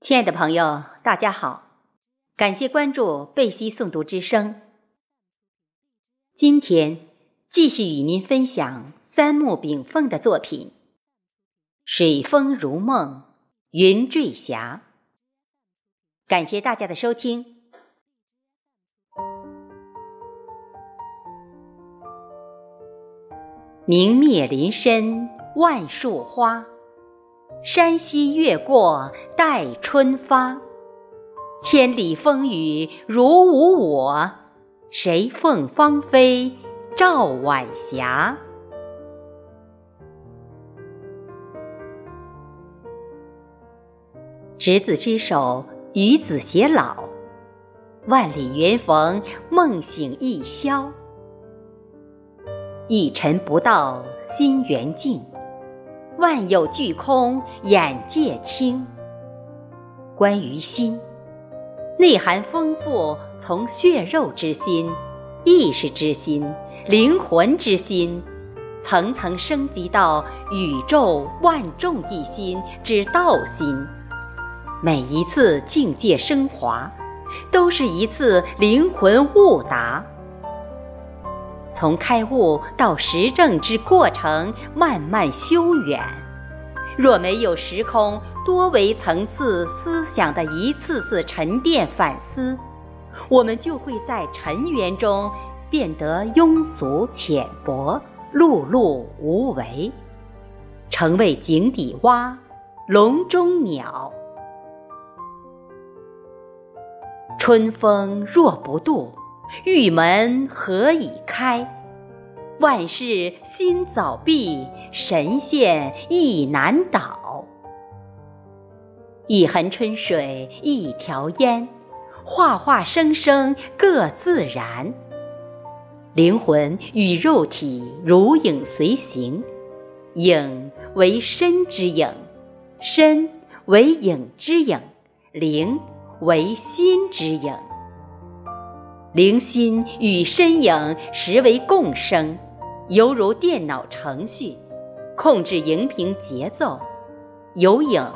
亲爱的朋友，大家好，感谢关注贝西诵读之声。今天继续与您分享三木炳凤的作品《水风如梦，云坠霞》。感谢大家的收听。明灭林深万树花。山溪月过待春发，千里风雨如无我，谁奉芳菲照晚霞？执子之手，与子偕老，万里云逢，梦醒一宵。一尘不到，心缘静。万有俱空，眼界清。关于心，内涵丰富，从血肉之心、意识之心、灵魂之心，层层升级到宇宙万众一心之道心。每一次境界升华，都是一次灵魂悟达。从开悟到实证之过程，慢慢修远。若没有时空多维层次思想的一次次沉淀反思，我们就会在尘缘中变得庸俗浅薄、碌碌无为，成为井底蛙、笼中鸟。春风若不度。玉门何以开？万事心早闭，神仙意难倒。一痕春水一条烟，画画生生各自然。灵魂与肉体如影随形，影为身之影，身为影之影，灵为心之影。灵心与身影实为共生，犹如电脑程序，控制荧屏节奏。有影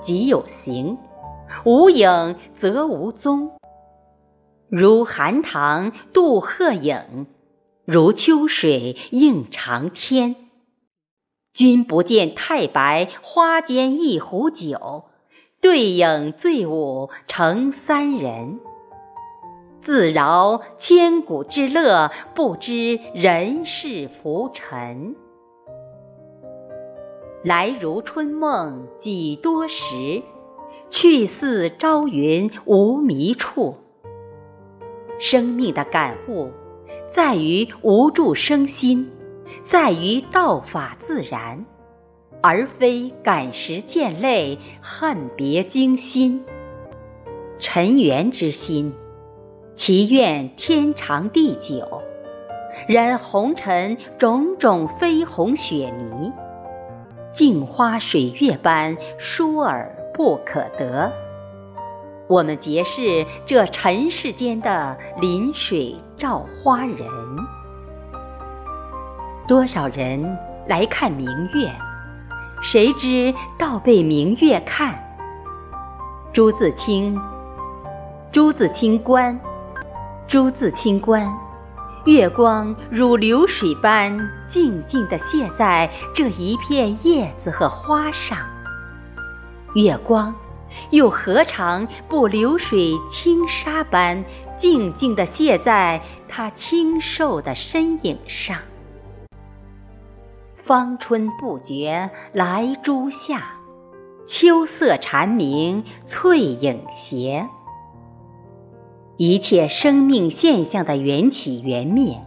即有形，无影则无踪。如寒塘渡鹤影，如秋水映长天。君不见太白花间一壶酒，对影醉舞成三人。自饶千古之乐，不知人世浮沉。来如春梦几多时，去似朝云无觅处。生命的感悟，在于无住生心，在于道法自然，而非感时见泪，恨别经心。尘缘之心。祈愿天长地久，然红尘种种绯红雪泥，镜花水月般疏而不可得。我们皆是这尘世间的临水照花人。多少人来看明月，谁知道被明月看？朱自清，朱自清观。朱自清观，月光如流水般静静地泻在这一片叶子和花上。月光，又何尝不流水轻纱般静静地泻在他清瘦的身影上？芳春不觉来朱下，秋色蝉鸣翠影斜。一切生命现象的缘起缘灭，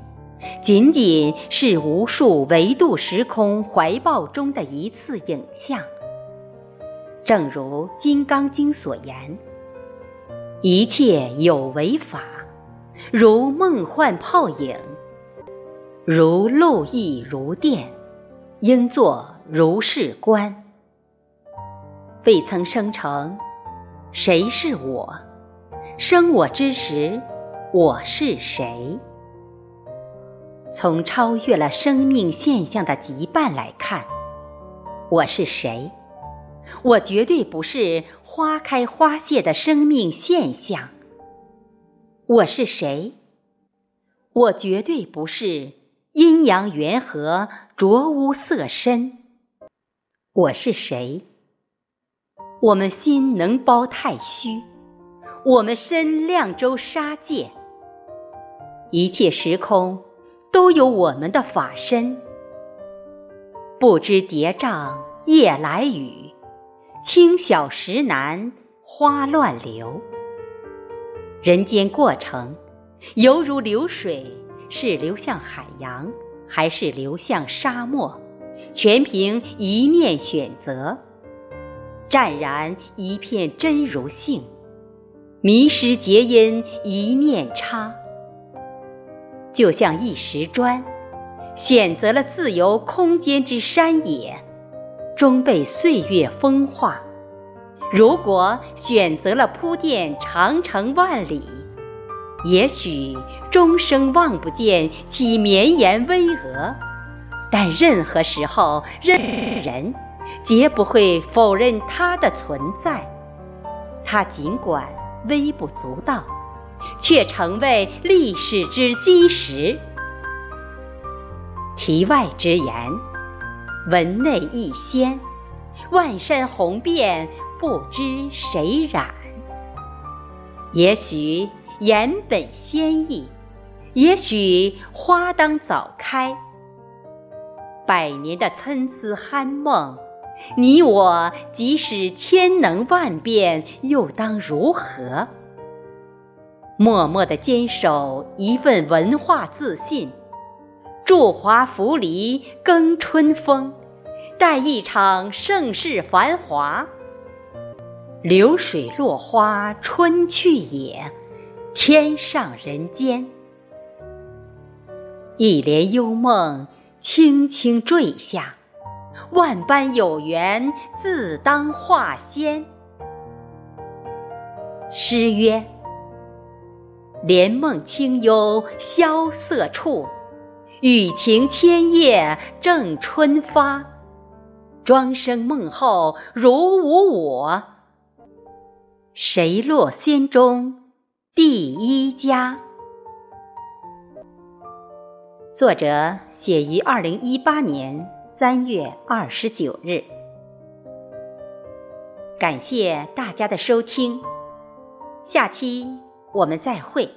仅仅是无数维度时空怀抱中的一次影像。正如《金刚经》所言：“一切有为法，如梦幻泡影，如露亦如电，应作如是观。”未曾生成，谁是我？生我之时，我是谁？从超越了生命现象的羁绊来看，我是谁？我绝对不是花开花谢的生命现象。我是谁？我绝对不是阴阳缘和、浊污色身。我是谁？我们心能包太虚，我们身量周沙界，一切时空都有我们的法身。不知叠嶂夜来雨，清晓石难花乱流。人间过程，犹如流水，是流向海洋，还是流向沙漠，全凭一念选择。湛然一片真如性，迷失结因一念差。就像一石砖。选择了自由空间之山野，终被岁月风化；如果选择了铺垫长城万里，也许终生望不见其绵延巍峨。但任何时候，任人皆不会否认它的存在。它尽管微不足道，却成为历史之基石。题外之言，文内一仙，万山红遍，不知谁染。也许言本仙意，也许花当早开。百年的参差酣梦，你我即使千能万变，又当如何？默默的坚守一份文化自信。祝华扶离更春风，待一场盛世繁华。流水落花春去也，天上人间。一帘幽梦轻轻坠下，万般有缘自当化仙。诗曰：帘梦清幽萧瑟处。雨晴千叶正春发，庄生梦后如无我。谁落仙中第一家？作者写于二零一八年三月二十九日。感谢大家的收听，下期我们再会。